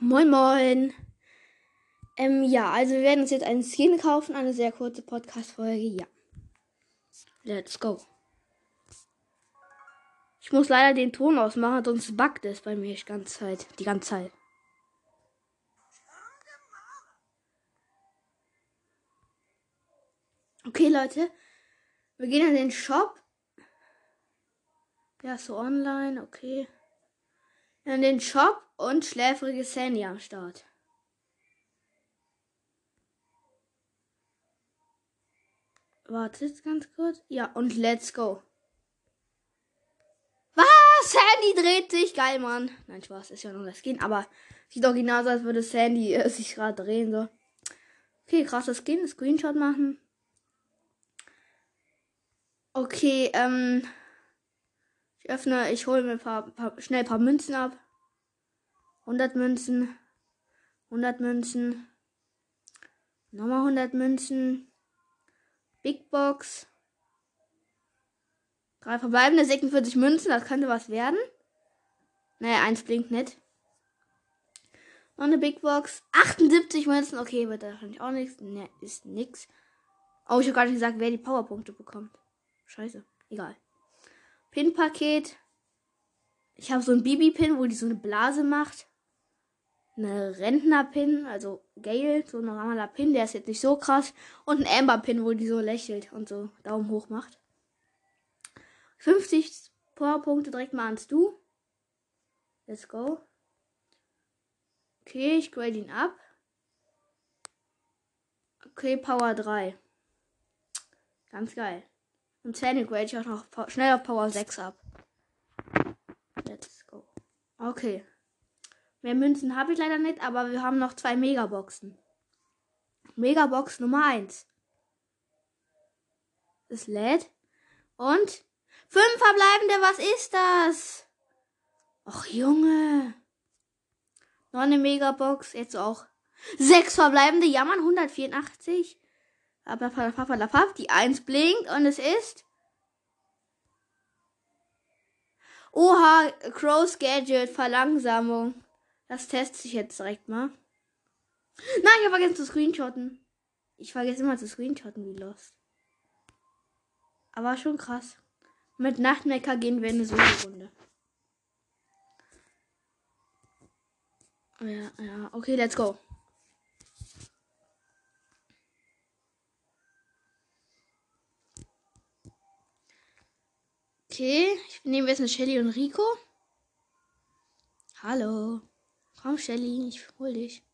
Moin. Ähm, ja, also wir werden uns jetzt einen Skin kaufen. Eine sehr kurze Podcast-Folge. Ja. Let's go. Ich muss leider den Ton ausmachen, sonst buggt es bei mir die ganze Zeit. Die ganze Zeit. Okay, Leute. Wir gehen in den Shop. Ja, so online, okay. In den Shop und schläfrige Sandy am Start. Wartet ganz kurz. Ja, und let's go. Was? Sandy dreht sich. Geil, Mann. Nein, Spaß. Ist ja nur das Skin. Aber sieht doch genau so, als würde Sandy äh, sich gerade drehen. So. Okay, krasses Skin. Screenshot machen. Okay, ähm. Ich öffne, ich hole mir paar, paar, schnell ein paar Münzen ab. 100 Münzen. 100 Münzen. Nochmal 100 Münzen. Big Box. Drei verbleibende 46 Münzen, das könnte was werden. Naja, eins blinkt nicht. Noch eine Big Box. 78 Münzen. Okay, wird wahrscheinlich auch nichts. Ne, ist nix. Oh, ich habe gar nicht gesagt, wer die Powerpunkte bekommt. Scheiße. Egal. Pin-Paket. Ich habe so ein Bibi-Pin, wo die so eine Blase macht. Eine Rentner-Pin, also Gale, so ein normaler Pin, der ist jetzt nicht so krass. Und ein Amber-Pin, wo die so lächelt und so Daumen hoch macht. 50 Powerpunkte direkt mal ans Du. Let's go. Okay, ich grade ihn ab. Okay, Power 3. Ganz geil. Und Sandy grade ich auch noch schnell auf Power 6 ab. Let's go. Okay. Mehr Münzen habe ich leider nicht, aber wir haben noch zwei Megaboxen. Megabox Nummer 1. Es lädt. Und fünf verbleibende, was ist das? Ach Junge. Noch eine Megabox, jetzt auch. Sechs verbleibende, ja man, 184. Die 1 blinkt und es ist. Oha, Crows Gadget, Verlangsamung. Das teste ich jetzt direkt mal. Nein, ich habe vergessen zu screenshotten. Ich vergesse immer zu screenshotten, wie lost. Aber schon krass. Mit Nachtmecker gehen wir in eine Solo-Runde. Ja, ja. Okay, let's go. Okay, ich nehme jetzt eine Shelly und Rico. Hallo. Komm, Shelly, ich hol dich.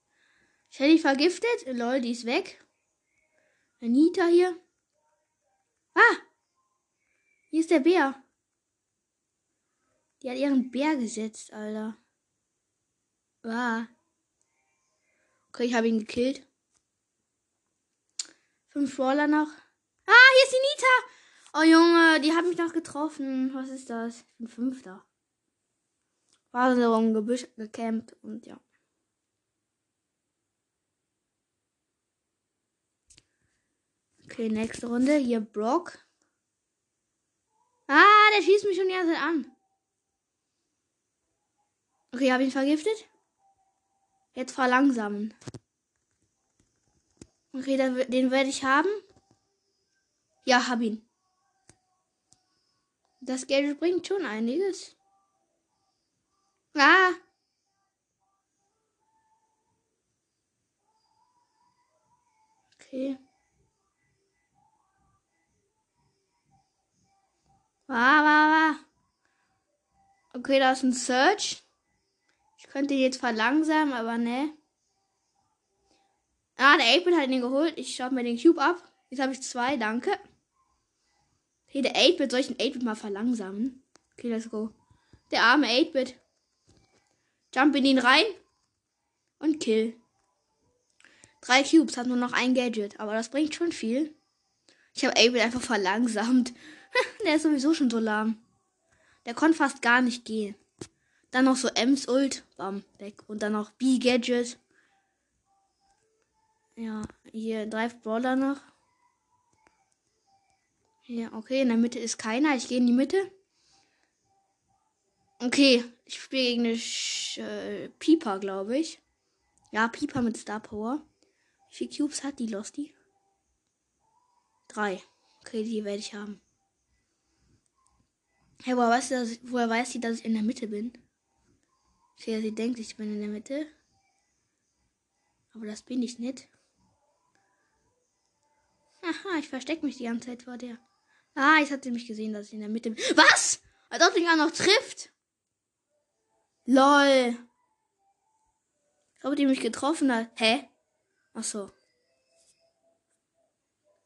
Shelly vergiftet. Lol, die ist weg. Anita hier. Ah! Hier ist der Bär. Die hat ihren Bär gesetzt, Alter. Ah. Okay, ich habe ihn gekillt. Fünf Brawler noch. Ah, hier ist die Nita. Oh Junge, die hat mich noch getroffen. Was ist das? Bin Fünfter. War so im Gebüsch gecampt und ja. Okay, nächste Runde. Hier Brock. Ah, der schießt mich schon die ganze Zeit an. Okay, habe ihn vergiftet. Jetzt verlangsamen. Okay, den werde ich haben. Ja, hab ihn. Das Geld bringt schon einiges. Ah! Okay. Ah, ah, ah. Okay, da ist ein Search. Ich könnte ihn jetzt verlangsamen, aber ne. Ah, der 8-Bit hat ihn geholt. Ich schaue mir den Cube ab. Jetzt habe ich zwei, danke. Okay, der 8-Bit, soll ich den 8-Bit mal verlangsamen? Okay, let's go. Der arme 8-Bit. Jump in ihn rein. Und kill. Drei Cubes, hat nur noch ein Gadget. Aber das bringt schon viel. Ich habe 8-Bit einfach verlangsamt. der ist sowieso schon so lahm. Der konnte fast gar nicht gehen. Dann noch so Ems Ult. Bam, weg. Und dann noch B-Gadget. Ja, hier drei Brawler noch. Ja, okay, in der Mitte ist keiner. Ich gehe in die Mitte. Okay, ich spiele gegen eine Sch äh, Pieper, glaube ich. Ja, Pieper mit Star Power. Wie viele Cubes hat die Losty? Drei. Okay, die werde ich haben. Hey, woher weiß, sie, woher weiß sie, dass ich in der Mitte bin? Okay, sie denkt, ich bin in der Mitte. Aber das bin ich nicht. Aha, ich verstecke mich die ganze Zeit vor der. Ah, jetzt hat sie mich gesehen, dass ich in der Mitte. Was? Als ob mich auch noch trifft. Lol. Ich habe die mich getroffen hat. Hä? Ach so.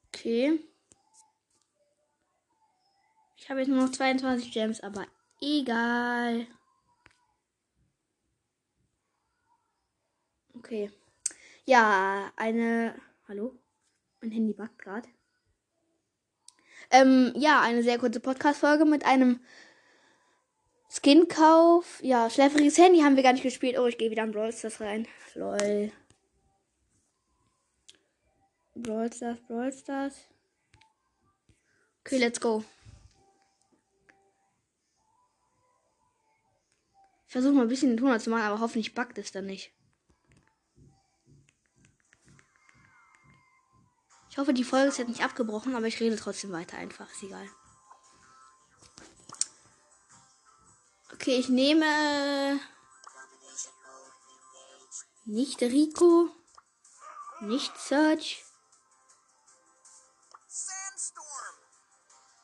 Okay. Ich habe jetzt nur noch 22 Gems, aber egal. Okay. Ja, eine. Hallo? Mein Handy backt gerade. Ähm, ja, eine sehr kurze Podcast-Folge mit einem Skin-Kauf. Ja, schläfriges Handy haben wir gar nicht gespielt. Oh, ich gehe wieder in Brawl Stars rein. Lol. Brawl Stars, Brawl Stars. Okay, let's go. Ich versuche mal ein bisschen den Ton zu machen, aber hoffentlich backt es dann nicht. Ich hoffe, die Folge ist jetzt nicht abgebrochen, aber ich rede trotzdem weiter einfach. Ist egal. Okay, ich nehme nicht Rico, nicht Search.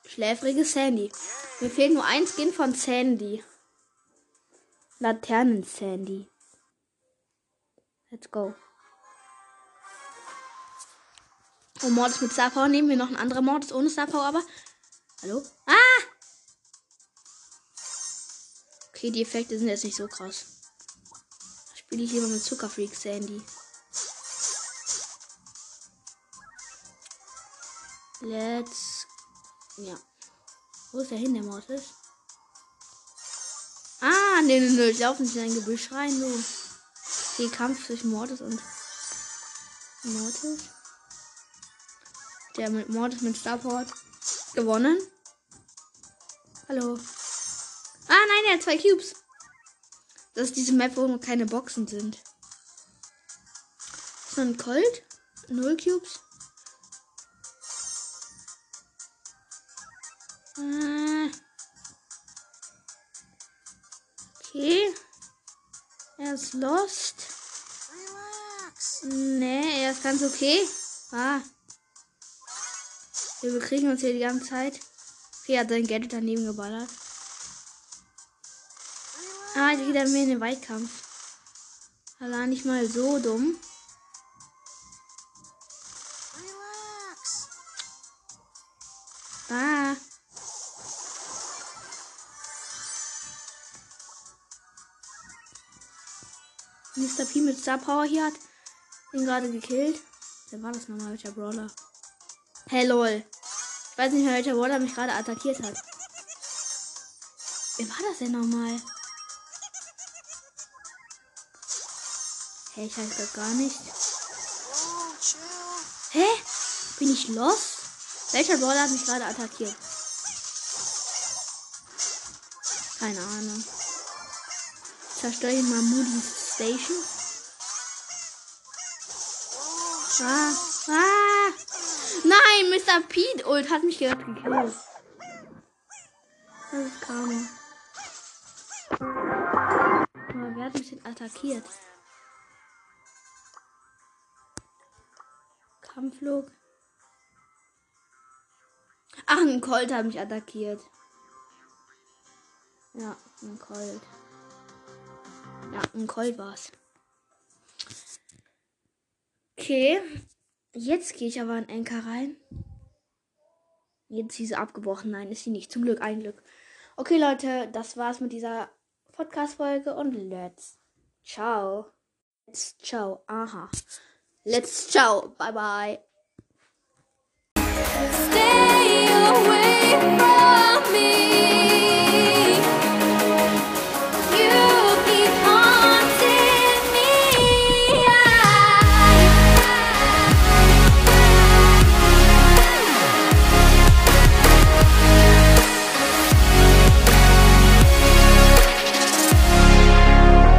Schläfrige Sandy. Mir fehlt nur ein Skin von Sandy. Laternen Sandy. Let's go. Oh, Mordes mit Star Power. Nehmen wir noch einen anderen Mordes ohne Star Power, aber. Hallo? Ah! Okay, die Effekte sind jetzt nicht so krass. Spiele ich lieber mit Zuckerfreak Sandy. Let's. Ja. Wo ist der hin, der Mortis? Ah, nee, nee, nee. Ich laufe nicht in ein Gebüsch rein, du. Okay, Kampf zwischen Mortis und Mortis. Der mit Mortis mit Starport gewonnen. Hallo. Ah, nein, er hat zwei Cubes. Das ist diese Map, wo keine Boxen sind. Ist ein Colt? Null Cubes. Äh. Okay. Er ist lost. Nee, er ist ganz okay. Ah. Wir bekriegen uns hier die ganze Zeit. Okay, hat sein Gadget daneben geballert. Ah, jetzt geht er in den Weitkampf. War nicht mal so dumm. Ah. Mr. P mit Star Power hier hat ihn gerade gekillt. Wer war das nochmal, welcher Brawler? Hey lol. Ich weiß nicht mehr, welcher Brawler mich gerade attackiert hat. Wer war das denn nochmal? Hey, ich weiß das gar nicht. Hä? Bin ich los? Welcher Brawler hat mich gerade attackiert? Keine Ahnung. Zerstöre ich mal Moody's Station. Ah, ah. Nein, Mr. Pete Ult hat mich gerade gekillt. Das ist Karma. Aber wer hat mich denn attackiert? Kampfflug. Ach, ein Colt hat mich attackiert. Ja, ein Colt. Ja, ein Colt war's. Okay. Jetzt gehe ich aber in Enker rein. Jetzt ist sie abgebrochen. Nein, ist sie nicht. Zum Glück, ein Glück. Okay, Leute, das war's mit dieser Podcast-Folge und let's ciao. Let's ciao. Aha. Let's ciao. Bye bye. Stay away from me.